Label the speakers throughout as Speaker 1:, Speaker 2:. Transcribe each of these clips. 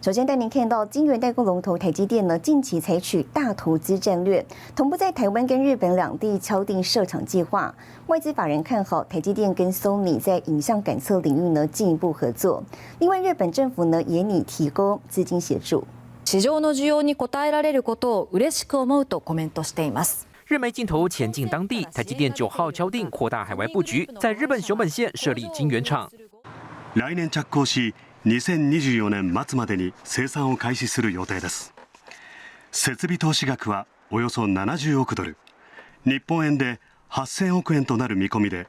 Speaker 1: 首先带您看到晶圆代工龙头台积电呢，近期采取大投资战略，同步在台湾跟日本两地敲定设厂计划。外资法人看好台积电跟 Sony 在影像感测领域呢进一步合作。另外，日本政府呢也拟提供资金协助。
Speaker 2: 市場の需要に応えられることを嬉しく思うとコメントしています。
Speaker 3: 日媒镜头前进当地，台积电九号敲定扩大海外布局，在日本熊本县设立晶圆厂。
Speaker 4: 来年着工し、 2024年末までに生産を開始する予定です。設備投資額はおよそ70億ドル、日本円で8000億円となる見込みで、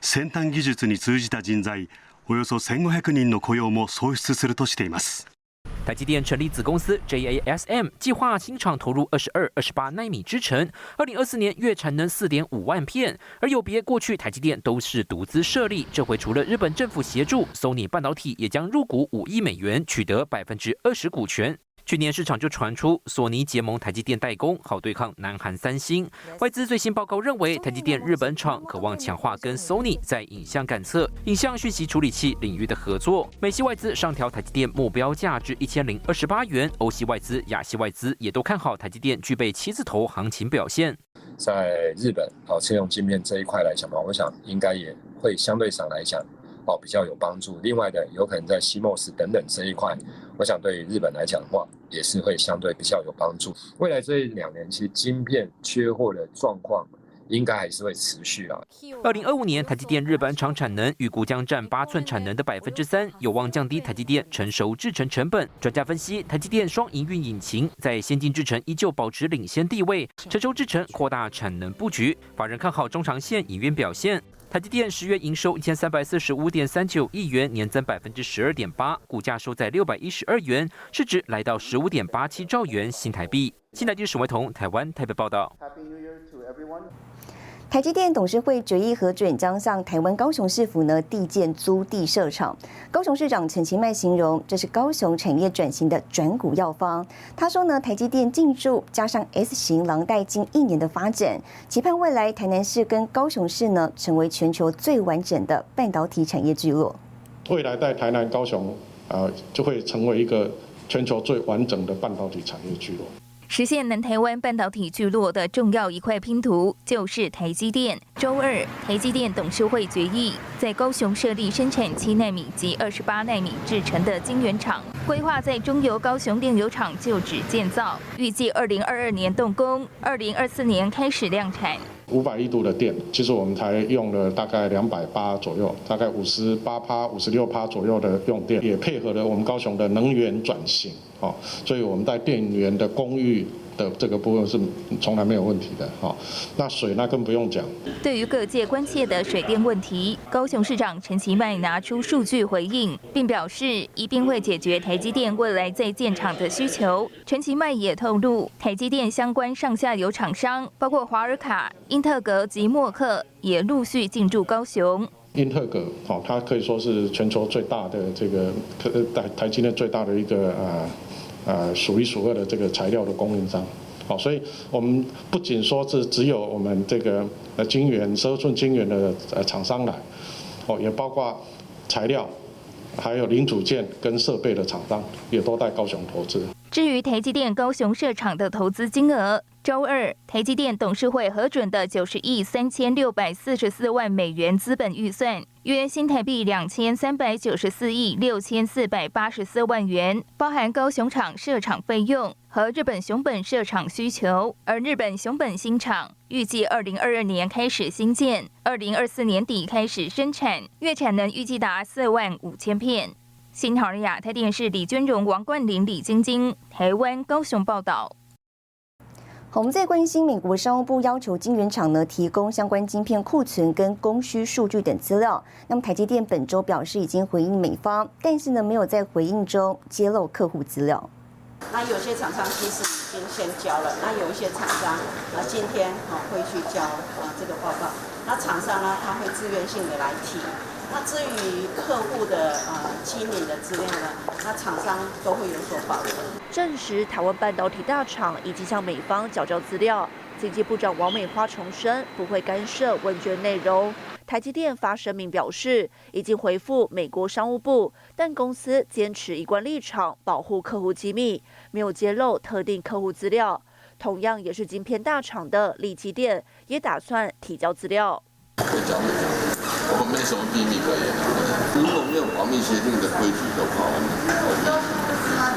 Speaker 4: 先端技術に通じた人材およそ1500人の雇用も創出するとしています。
Speaker 3: 台积电成立子公司 JASM，计划新厂投入二十二、二十八纳米制程，二零二四年月产能四点五万片。而有别过去台积电都是独资设立，这回除了日本政府协助，Sony 半导体也将入股五亿美元，取得百分之二十股权。去年市场就传出索尼结盟台积电代工，好对抗南韩三星。外资最新报告认为，台积电日本厂渴望强化跟 Sony 在影像感测、影像讯息处理器领域的合作。美系外资上调台积电目标价至一千零二十八元，欧系外资、亚系外资也都看好台积电具备七字头行情表现。
Speaker 5: 在日本，好车用镜片这一块来讲吧，我想应该也会相对上来讲。哦，比较有帮助。另外的，有可能在 CMOS 等等这一块，我想对于日本来讲的话，也是会相对比较有帮助。未来这两年，其实晶片缺货的状况应该还是会持续啊。
Speaker 3: 二零二五年，台积电日本厂产能预估将占八寸产能的百分之三，有望降低台积电成熟制程成本。专家分析，台积电双营运引擎在先进制程依旧保持领先地位，成熟制程扩大产能布局。法人看好中长线营运表现。台积电十月营收一千三百四十五点三九亿元，年增百分之十二点八，股价收在六百一十二元，市值来到十五点八七兆元新台币。新台币沈维彤，台湾台北报道。
Speaker 1: 台积电董事会决议核准，将向台湾高雄市府呢地建租地设厂。高雄市长陈其迈形容，这是高雄产业转型的转股药方。他说呢，台积电进驻加上 S 型廊带近一年的发展，期盼未来台南市跟高雄市呢，成为全球最完整的半导体产业聚落。
Speaker 6: 未来在台南、高雄，呃，就会成为一个全球最完整的半导体产业聚落。
Speaker 7: 实现南台湾半导体聚落的重要一块拼图，就是台积电。周二，台积电董事会决议，在高雄设立生产七纳米及二十八纳米制成的晶圆厂，规划在中油高雄炼油厂旧址建造，预计二零二二年动工，二零二四年开始量产。
Speaker 6: 五百亿度的电，其实我们才用了大概两百八左右，大概五十八趴、五十六趴左右的用电，也配合了我们高雄的能源转型，哦，所以我们在电源的公寓。的这个部分是从来没有问题的，哈。那水那更不用讲。
Speaker 7: 对于各界关切的水电问题，高雄市长陈其迈拿出数据回应，并表示一定会解决台积电未来在建厂的需求。陈其迈也透露，台积电相关上下游厂商，包括华尔卡、英特格及默克，也陆续进驻高雄。
Speaker 6: 英特格，好，它可以说是全球最大的这个台台积电最大的一个啊。呃，呃数一数二的这个材料的供应商，好，所以我们不仅说是只有我们这个呃晶圆十二寸晶圆的呃厂商来，哦，也包括材料，还有零组件跟设备的厂商，也都在高雄投资。
Speaker 7: 至于台积电高雄设厂的投资金额。周二，台积电董事会核准的九十亿三千六百四十四万美元资本预算，约新台币两千三百九十四亿六千四百八十四万元，包含高雄厂设厂费用和日本熊本设厂需求。而日本熊本新厂预计二零二二年开始新建，二零二四年底开始生产，月产能预计达四万五千片。新唐人亚太电视李君荣、王冠霖、李晶晶，台湾高雄报道。
Speaker 1: 我们在关心美国商务部要求晶圆厂呢提供相关晶片库存跟供需数据等资料。那么台积电本周表示已经回应美方，但是呢没有在回应中揭露客户资料。
Speaker 8: 那有些厂商其实已经先交了，那有一些厂商啊今天啊会去交啊这个报告。那厂商呢，他会自愿性的来提。那至于客户的呃机密的资料呢，那厂商都会有所保留。
Speaker 9: 证实台湾半导体大厂已经向美方缴交资料。经济部长王美花重申不会干涉问卷内容。台积电发声明表示，已经回复美国商务部，但公司坚持一贯立场，保护客户机密，没有揭露特定客户资料。同样也是晶片大厂的力积电，也打算提交资料。
Speaker 10: 我没什么秘密可言。如果没有保密协定的规矩的话，我们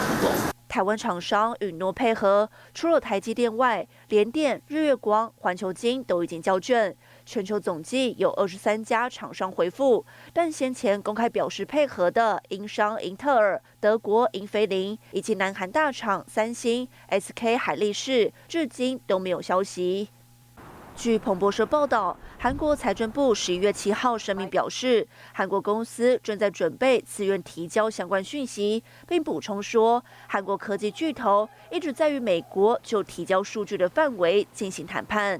Speaker 10: 提供。
Speaker 9: 台湾厂商允诺配合，除了台积电外，联电、日月光、环球金都已经交卷。全球总计有二十三家厂商回复，但先前公开表示配合的英商英特尔、德国英飞凌以及南韩大厂三星、SK 海力士，至今都没有消息。据彭博社报道，韩国财政部十一月七号声明表示，韩国公司正在准备自愿提交相关讯息，并补充说，韩国科技巨头一直在与美国就提交数据的范围进行谈判。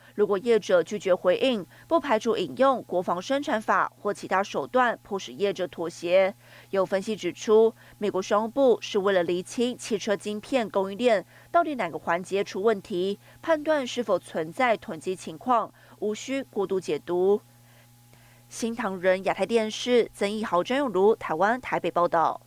Speaker 9: 如果业者拒绝回应，不排除引用国防生产法或其他手段迫使业者妥协。有分析指出，美国商务部是为了厘清汽车晶片供应链到底哪个环节出问题，判断是否存在囤积情况，无需过度解读。新唐人亚太电视曾义豪、张永如台湾台北报道。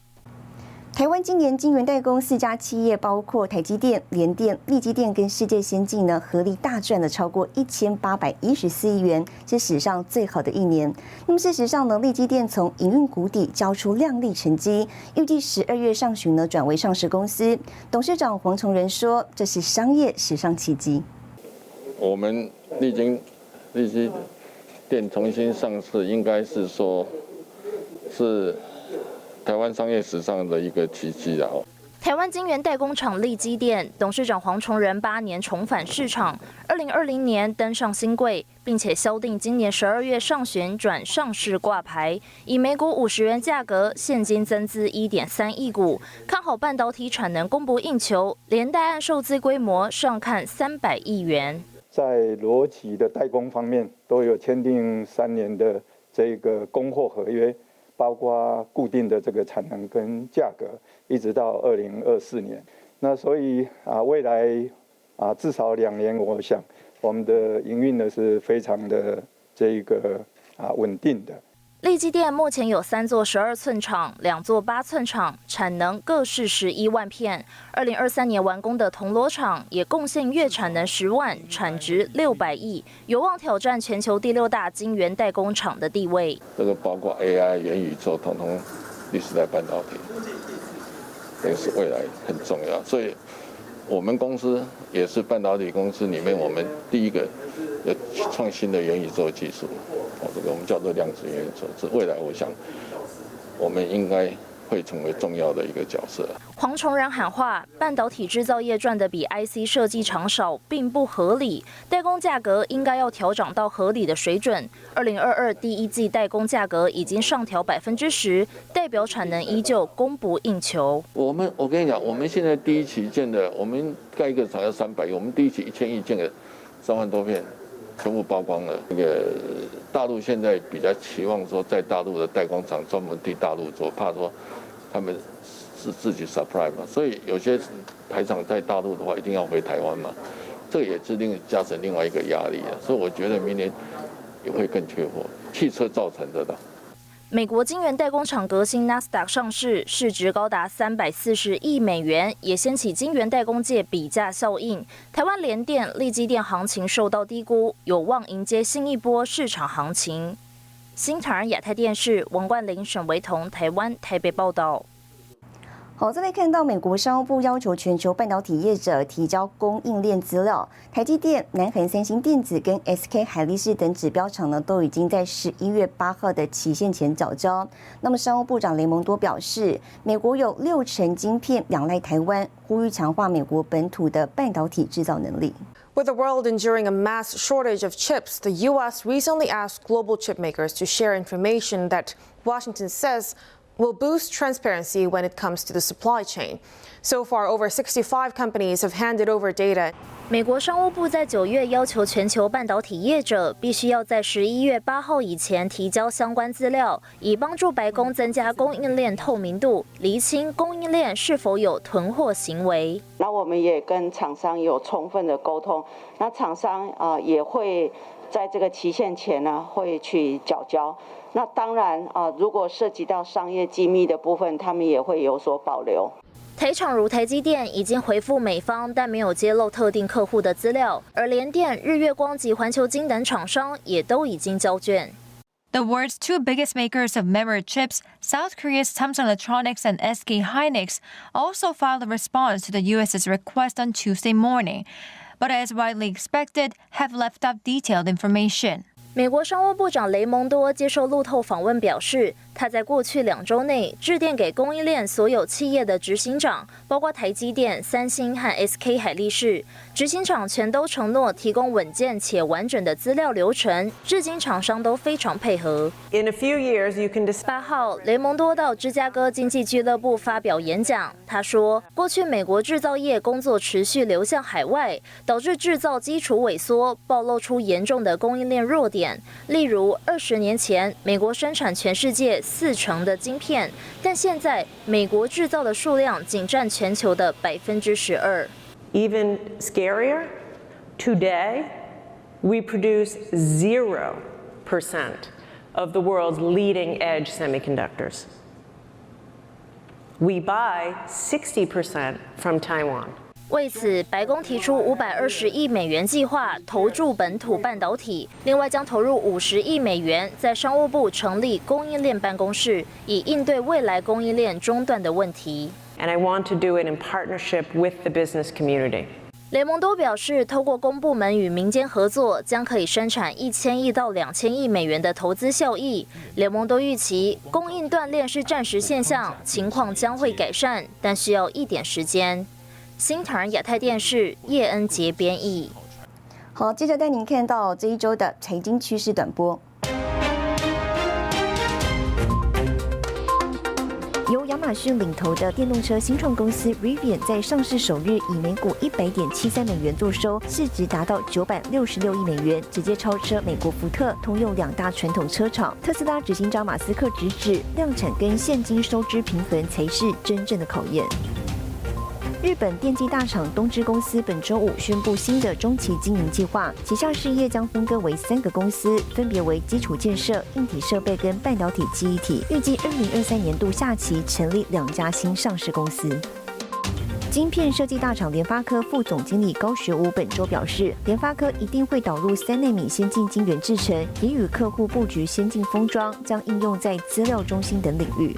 Speaker 9: 台湾今年晶圆代工四家企业，包括台积电、联电、力积电跟世界先进呢，合力大赚了超过一千八百一十四亿元，是史上最好的一年。那么事实上呢，力积电从营运谷底交出亮丽成绩，预计十二月上旬呢转为上市公司。董事长黄崇仁说：“这是商业史上奇迹。”
Speaker 11: 我们历经力积电重新上市，应该是说，是。台湾商业史上的一个奇迹啊！
Speaker 12: 台湾晶圆代工厂立基电董事长黄崇仁八年重返市场，二零二零年登上新贵，并且敲定今年十二月上旬转上市挂牌，以每股五十元价格现金增资一点三亿股，看好半导体产能供不应求，连带按受资规模上看三百亿元。
Speaker 13: 在逻辑的代工方面，都有签订三年的这个供货合约。包括固定的这个产能跟价格，一直到二零二四年。那所以啊，未来啊至少两年，我想我们的营运呢是非常的这一个啊稳定的。
Speaker 12: 立基电目前有三座十二寸厂，两座八寸厂，产能各是十一万片。二零二三年完工的铜锣厂也贡献月产能十万，产值六百亿，有望挑战全球第六大晶圆代工厂的地位。
Speaker 11: 这个包括 AI、元宇宙，统统第四代半导体，也是未来很重要。所以，我们公司也是半导体公司里面我们第一个有创新的元宇宙技术。哦这个我们叫做量子元宇宙，是未来我想我们应该会成为重要的一个角色。
Speaker 12: 黄崇仁喊话：半导体制造业赚的比 IC 设计厂少，并不合理。代工价格应该要调整到合理的水准。二零二二第一季代工价格已经上调百分之十，代表产能依旧供不应求。
Speaker 11: 我们我跟你讲，我们现在第一期建的，我们盖一个厂要三百亿，我们第一期一千亿建的三万多片。全部曝光了。那个大陆现在比较期望说，在大陆的代工厂专门替大陆做，怕说他们是自己 supply 嘛，所以有些台厂在大陆的话，一定要回台湾嘛，这也是另加成另外一个压力啊。所以我觉得明年也会更缺货，汽车造成的的。
Speaker 12: 美国晶圆代工厂革新 Nasdaq 上市，市值高达三百四十亿美元，也掀起晶圆代工界比价效应。台湾联电、立基电行情受到低估，有望迎接新一波市场行情。新唐人亚太电视王冠林、沈维彤，台湾台北报道。
Speaker 1: 好，再来看到美国商务部要求全球半导体业者提交供应链资料，台积电、南韩三星电子跟 SK 海力士等指标厂呢，都已经在十一月八号的期限前缴交。那么商务部长雷蒙多表示，美国有六成晶片仰赖台湾，呼吁强化美国本土的半导体制造能力。
Speaker 14: With the world enduring a mass shortage of chips, the U.S. recently asked global chip makers to share information that Washington says will boost transparency when it comes to the supply chain. So far, over 65 companies have handed over data.
Speaker 12: 美国商务部在九月要求全球半导体业者必须要在十一月八号以前提交相关资料，以帮助白宫增加供应链透明度，厘清供应链是否有囤货行为。
Speaker 8: 那我们也跟厂商有充分的沟通，那厂商啊也会在这个期限前呢会去缴交。那当然啊，如果涉及到商业机密的部分，他们也会有所保留。
Speaker 12: 台厂如台积电已经回复美方，但没有揭露特定客户的资料，而联电、日月光及环球金等厂商也都已经交卷。
Speaker 15: The world's two biggest makers of memory chips, South Korea's Samsung Electronics and SK Hynix, also filed a response to the U.S.'s request on Tuesday morning, but as widely expected, have left out detailed information.
Speaker 12: 美国商务部长雷蒙多接受路透访问表示，他在过去两周内致电给供应链所有企业的执行长，包括台积电、三星和 SK 海力士。执行长全都承诺提供稳健且完整的资料流程，至今厂商都非常配合。
Speaker 14: In a few years, you can.
Speaker 12: 八号，雷蒙多到芝加哥经济俱乐部发表演讲，他说，过去美国制造业工作持续流向海外，导致制造基础萎缩，暴露出严重的供应链弱点。例如，二十年前，美国生产全世界四成的晶片，但现在美国制造的数量仅占全球的百分之十二。
Speaker 14: Even scarier, today we produce 0% of the world's leading edge semiconductors. We buy 60% from Taiwan.
Speaker 12: 为此，白宫提出五百二十亿美元计划，投注本土半导体。另外，将投入五十亿美元，在商务部成立供应链办公室，以应对未来供应链中断的问题。
Speaker 14: and I want to do it in partnership with the business community.
Speaker 12: 雷蒙多表示，透过公部门与民间合作，将可以生产一千亿到两千亿美元的投资效益。雷蒙多预期，供应断裂是暂时现象，情况将会改善，但需要一点时间。新唐人亚太电视叶恩杰编译。
Speaker 1: 好，接着带您看到这一周的财经趋势短波。由亚马逊领头的电动车新创公司 Rivian 在上市首日以每股一百点七三美元作收，市值达到九百六十六亿美元，直接超车美国福特、通用两大传统车厂。特斯拉执行长马斯克直指，量产跟现金收支平衡才是真正的考验。日本电机大厂东芝公司本周五宣布新的中期经营计划，旗下事业将分割为三个公司，分别为基础建设、硬体设备跟半导体记忆体。预计二零二三年度下期成立两家新上市公司。晶片设计大厂联发科副总经理高学武本周表示，联发科一定会导入三纳米先进晶圆制程，也与客户布局先进封装，将应用在资料中心等领域。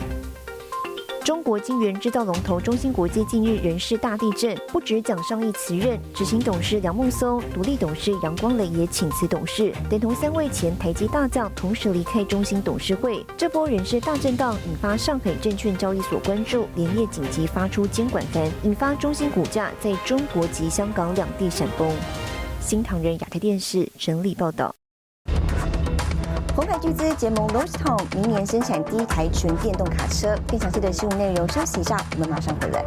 Speaker 1: 中国晶圆制造龙头中芯国际近日人事大地震，不止蒋尚义辞任，执行董事梁孟松、独立董事杨光磊也请辞董事，等同三位前台积大将同时离开中芯董事会。这波人事大震荡引发上海证券交易所关注，连夜紧急发出监管单，引发中芯股价在中国及香港两地闪崩。新唐人亚太电视整理报道。红海巨资结盟 l o s t o n 明年生产第一台纯电动卡车。更详细的新闻内容，休息一下，我们马上回来。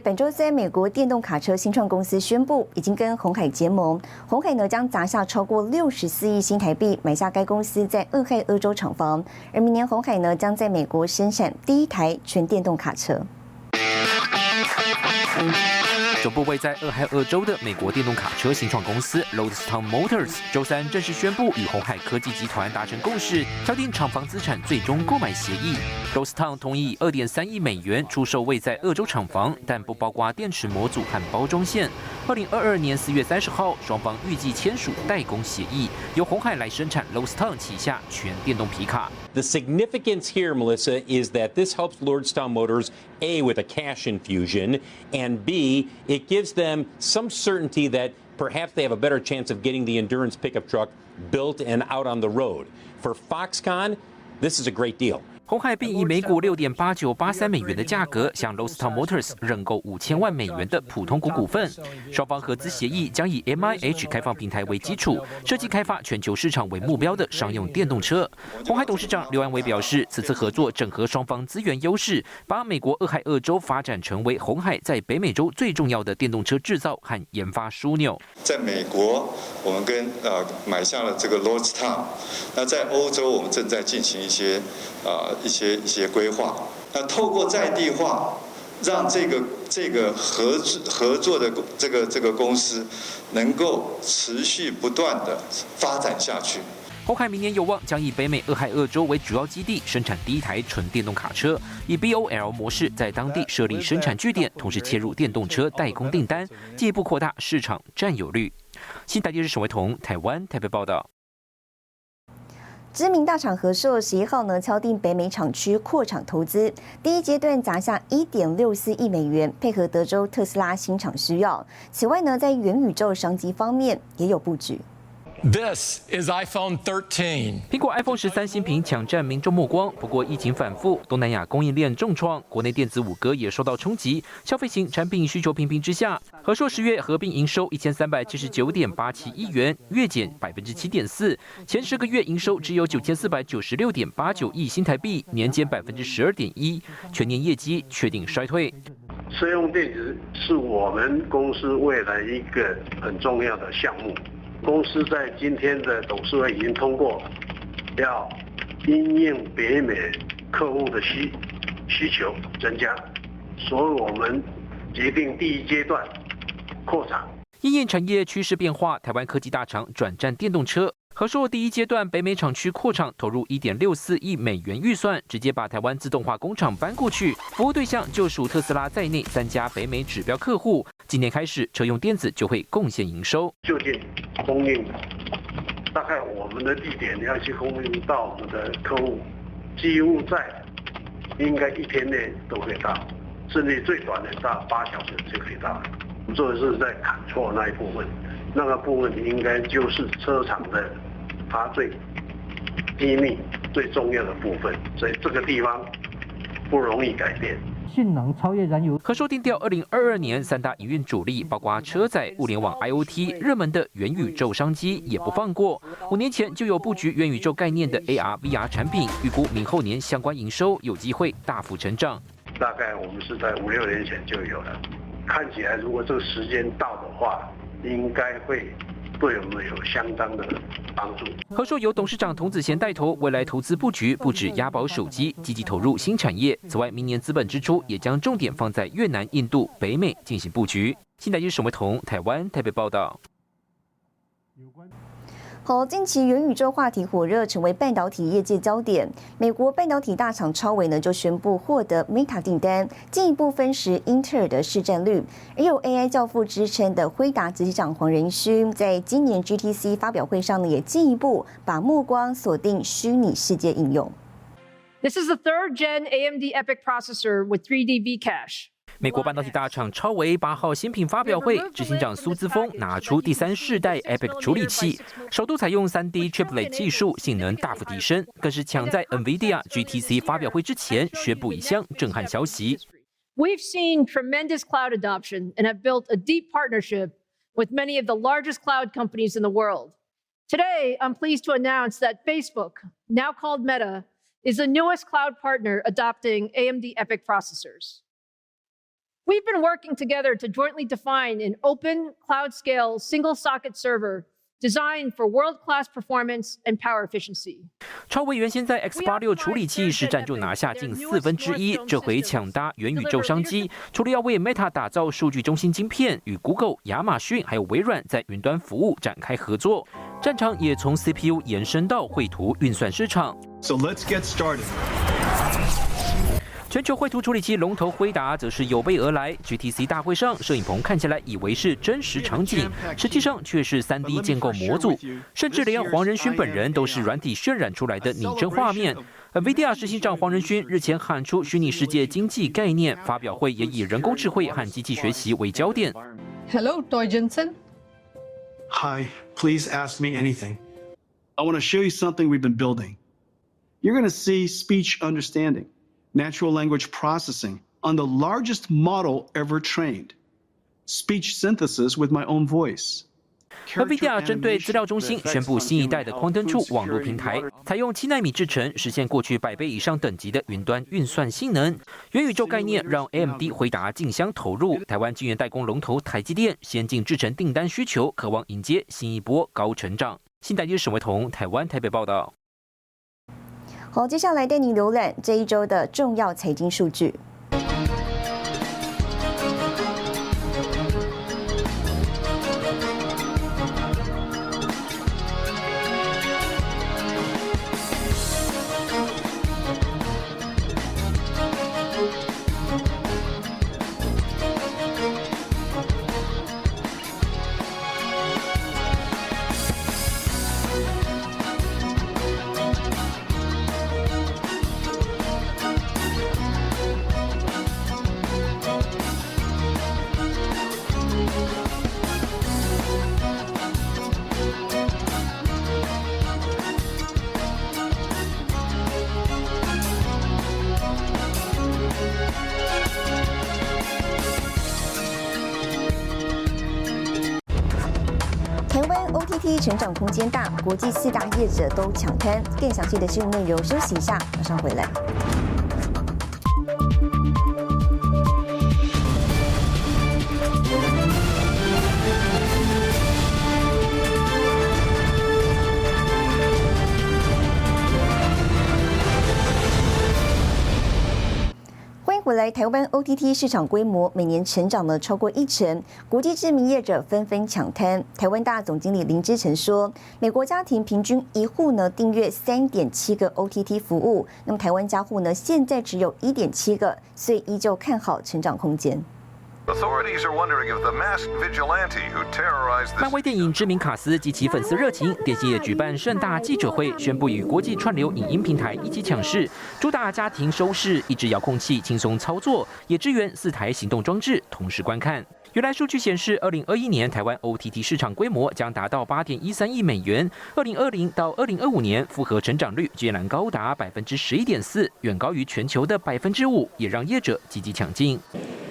Speaker 1: 本周三，美国电动卡车新创公司宣布，已经跟红海结盟。红海呢将砸下超过六十四亿新台币买下该公司在俄亥俄州厂房，而明年红海呢将在美国生产第一台纯电动卡车。
Speaker 3: 总部位在俄亥俄州的美国电动卡车新创公司 l o d s t o w n Motors 周三正式宣布与红海科技集团达成共识，敲定厂房资产最终购买协议。l o d s t o w n 同意二点三亿美元出售位在俄州厂房，但不包括电池模组和包装线。二零二二年四月三十号，双方预计签署代工协议，由红海来生产 l o d s t o w n 旗下全电动皮卡。
Speaker 16: The significance here, Melissa, is that this helps Lordstown Motors A with a cash infusion, and B, it gives them some certainty that perhaps they have a better chance of getting the endurance pickup truck built and out on the road. For Foxconn, this is a great deal.
Speaker 3: 红海并以每股六点八九八三美元的价格向 l o s t o w n Motors 认购五千万美元的普通股股份。双方合资协议将以 M I H 开放平台为基础，设计开发全球市场为目标的商用电动车。红海董事长刘安伟表示，此次合作整合双方资源优势，把美国俄亥俄州发展成为红海在北美洲最重要的电动车制造和研发枢纽。
Speaker 17: 在美国，我们跟呃买下了这个 l o s t o w n 那在欧洲，我们正在进行一些啊。一些一些规划，那透过在地化，让这个这个合作合作的这个这个公司能够持续不断的发展下去。
Speaker 3: 红海明年有望将以北美俄亥俄州为主要基地，生产第一台纯电动卡车，以 BOL 模式在当地设立生产据点，同时切入电动车代工订单，进一步扩大市场占有率。新台电视沈维彤，台湾台北报道。
Speaker 1: 知名大厂合硕十一号呢敲定北美厂区扩厂投资，第一阶段砸下一点六四亿美元，配合德州特斯拉新厂需要。此外呢，在元宇宙商机方面也有布局。
Speaker 18: This is iPhone 13。
Speaker 3: 苹果 iPhone 十三新品抢占民众目光，不过疫情反复，东南亚供应链重创，国内电子五哥也受到冲击。消费型产品需求平平之下，和硕十月合并营收一千三百七十九点八七亿元，月减百分之七点四。前十个月营收只有九千四百九十六点八九亿新台币，年减百分之十二点一，全年业绩确定衰退。
Speaker 19: 车用电子是我们公司未来一个很重要的项目。公司在今天的董事会已经通过，要因应北美客户的需需求增加，所以我们决定第一阶段扩产。
Speaker 3: 因应产业趋势变化，台湾科技大厂转战电动车。和硕第一阶段北美厂区扩厂投入一点六四亿美元预算，直接把台湾自动化工厂搬过去，服务对象就属特斯拉在内三家北美指标客户。今年开始，车用电子就会贡献营收。
Speaker 19: 就近供应，大概我们的地点要去供应到我们的客户，几乎在应该一天内都可以到，甚至最短的到八小时就可以到。我们做的是在砍错那一部分，那个部分应该就是车厂的。它最机密、最重要的部分，所以这个地方不容易改变。
Speaker 20: 性能超越燃油。
Speaker 3: 和硕定调二零二二年三大营运主力，包括车载、物联网、IOT，热门的元宇宙商机也不放过。五年前就有布局元宇宙概念的 AR、VR 产品，预估明后年相关营收有机会大幅成长。
Speaker 19: 大概我们是在五六年前就有了，看起来如果这个时间到的话，应该会。对我们有相当的帮助。
Speaker 3: 和硕由董事长童子贤带头，未来投资布局不止押宝手机，积极投入新产业。此外，明年资本支出也将重点放在越南、印度、北美进行布局。新台记沈维彤，台湾台北报道。
Speaker 1: 好，近期元宇宙话题火热，成为半导体业界焦点。美国半导体大厂超微呢，就宣布获得 Meta 订单，进一步分食英特尔的市占率。而有 AI 教父之称的辉达执行长黄仁勋，在今年 GTC 发表会上呢，也进一步把目光锁定虚拟世界应用。
Speaker 21: This is the third gen AMD EPIC processor with 3D V Cache.
Speaker 3: 美国半导体大厂超维八号新品发表会，执行长苏姿峰拿出第三世代 EPIC 处理器，首度采用 3D Triplet 技术，性能大幅提升，更是抢在 NVIDIA GTC 发表会之前宣布一项震撼消息。
Speaker 21: We've seen tremendous cloud adoption and have built a deep partnership with many of the largest cloud companies in the world. Today, I'm pleased to announce that Facebook, now called Meta, is the newest cloud partner adopting AMD EPIC processors. We've been working together to jointly define an open, cloud scale, single socket server designed for world-class performance and power efficiency.
Speaker 3: 超微原先在 X 八六处理器实战就拿下近四分之一，这回抢搭元宇宙商机，除了要为 Meta 打造数据中心晶片，与 Google、亚马逊还有微软在云端服务展开合作，战场也从 CPU 延伸到绘图运算市场。
Speaker 20: So let's get started.
Speaker 3: 全球绘图处理器龙头辉达则是有备而来。GTC 大会上，摄影棚看起来以为是真实场景，实际上却是 3D 建构模组，甚至连黄仁勋本人都是软体渲染出来的拟真画面。NVIDIA 执行长黄仁勋日前喊出虚拟世界经济概念，发表会也以人工智慧和机器学习为焦点。
Speaker 22: Hello, Toy Jensen.
Speaker 20: Hi, please ask me anything. I want to show you something we've been building. You're going to see speech understanding. Natural language processing on the largest model ever trained. Speech synthesis with my own voice.
Speaker 3: NVIDIA 针对资料中心宣布新一代的 Quantum 2网络平台，采用七纳米制程，实现过去百倍以上等级的云端运算性能。元宇宙概念让 AMD 回答竞相投入，台湾晶圆代工龙头台积电先进制程订单需求，渴望迎接新一波高成长。新台积沈伟彤，台湾台北报道。
Speaker 1: 好，接下来带你浏览这一周的重要财经数据。成长空间大，国际四大业者都抢滩。更详细的新闻内容，休息一下，马上回来。未来台湾 OTT 市场规模每年成长了超过一成，国际知名业者纷纷抢滩。台湾大总经理林之成说，美国家庭平均一户呢订阅三点七个 OTT 服务，那么台湾家户呢现在只有一点七个，所以依旧看好成长空间。
Speaker 3: 漫威电影知名卡斯及其粉丝热情，电信业举办盛大记者会，宣布与国际串流影音平台一起抢市，主打家庭收视，一支遥控器轻松操作，也支援四台行动装置同时观看。原来数据显示，二零二一年台湾 OTT 市场规模将达到八点一三亿美元。二零二零到二零二五年复合成长率竟然高达百分之十一点四，远高于全球的百分之五，也让业者积极抢进。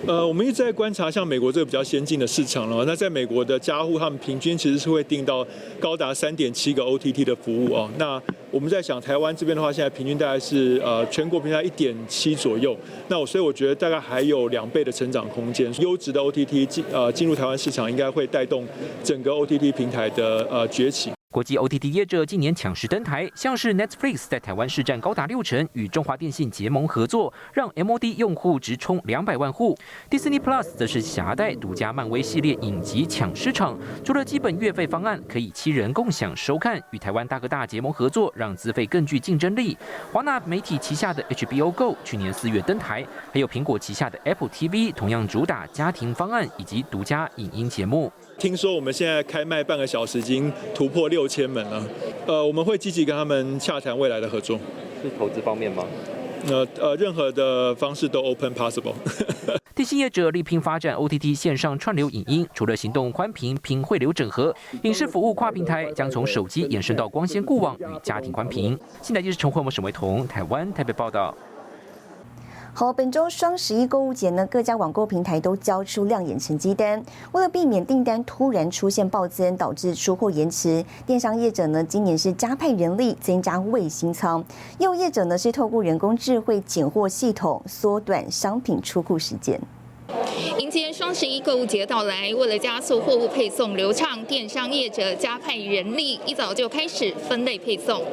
Speaker 23: 呃，我们一直在观察像美国这个比较先进的市场了。那在美国的家户，他们平均其实是会订到高达三点七个 OTT 的服务哦。那我们在想台湾这边的话，现在平均大概是呃全国平均一点七左右。那我所以我觉得大概还有两倍的成长空间。优质的 OTT 进呃进入台湾市场，应该会带动整个 OTT 平台的呃崛起。
Speaker 3: 国际 OTT 业者近年抢势登台，像是 Netflix 在台湾市占高达六成，与中华电信结盟合作，让 MOD 用户直冲两百万户。Disney Plus 则是携带独家漫威系列影集抢市场，除了基本月费方案可以七人共享收看，与台湾大哥大结盟合作，让资费更具竞争力。华纳媒体旗下的 HBO Go 去年四月登台，还有苹果旗下的 Apple TV 同样主打家庭方案以及独家影音节目。
Speaker 23: 听说我们现在开卖半个小时已经突破六千门了，呃，我们会积极跟他们洽谈未来的合作。
Speaker 3: 是投资方面吗？
Speaker 23: 呃呃，任何的方式都 open possible。
Speaker 3: 电信业者力拼发展 OTT 线上串流影音，除了行动宽频拼汇流整合，影视服务跨平台将从手机延伸到光纤固网与家庭宽频。现在就是陈慧文、沈维彤，台湾台北报道。
Speaker 1: 好，本周双十一购物节呢，各家网购平台都交出亮眼成绩单。为了避免订单突然出现暴增，导致出货延迟，电商业者呢今年是加派人力，增加卫星仓；业务业者呢是透过人工智慧拣货系统，缩短商品出库时间。
Speaker 24: 迎接双十一购物节到来，为了加速货物配送流畅，电商业者加派人力，一早就开始分类配送。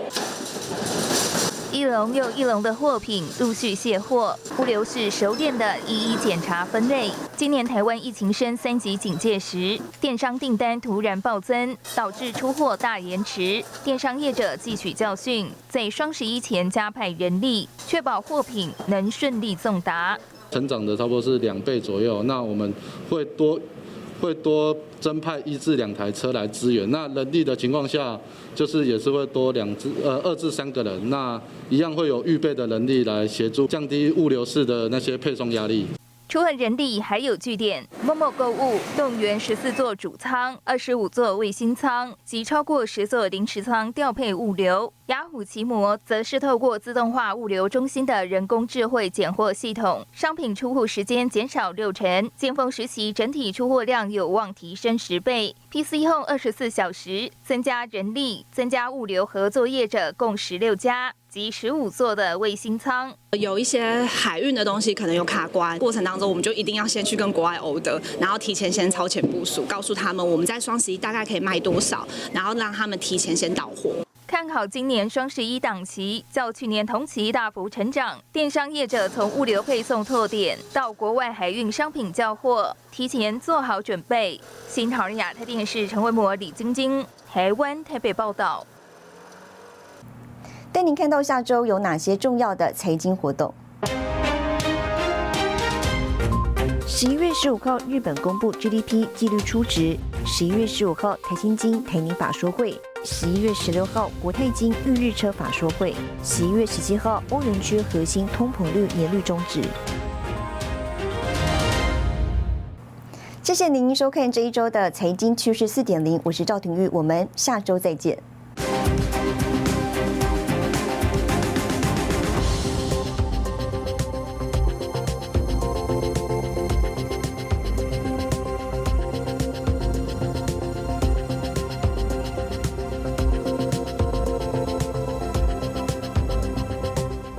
Speaker 7: 一笼又一笼的货品陆续卸货，物流是熟练的一一检查分类。今年台湾疫情升三级警戒时，电商订单突然暴增，导致出货大延迟。电商业者汲取教训，在双十一前加派人力，确保货品能顺利送达。
Speaker 25: 成长的差不多是两倍左右，那我们会多会多增派一至两台车来支援。那人力的情况下，就是也是会多两至呃二至三个人，那一样会有预备的能力来协助降低物流式的那些配送压力。
Speaker 7: 除了人力，还有据点。某某购物动员十四座主仓、二十五座卫星仓及超过十座临时仓调配物流。雅虎奇摩则是透过自动化物流中心的人工智慧拣货系统，商品出货时间减少六成，尖峰时期整体出货量有望提升十倍。PC 后二十四小时增加人力，增加物流和作业者共十六家。及十五座的卫星舱，
Speaker 26: 有一些海运的东西可能有卡关，过程当中我们就一定要先去跟国外欧的，然后提前先超前部署，告诉他们我们在双十一大概可以卖多少，然后让他们提前先到货。
Speaker 7: 看好今年双十一档期较去年同期大幅成长，电商业者从物流配送拓点到国外海运商品交货，提前做好准备。新唐人亚太电视陈慧模、李晶晶，台湾台北报道。
Speaker 1: 带您看到下周有哪些重要的财经活动。十一月十五号，日本公布 GDP 纪律初值；十一月十五号，台新金台宁法说会；十一月十六号，国泰金预日车法说会；十一月十七号，欧元区核心通膨率年率终止。谢谢您收看这一周的财经趋势四点零，我是赵廷玉，我们下周再见。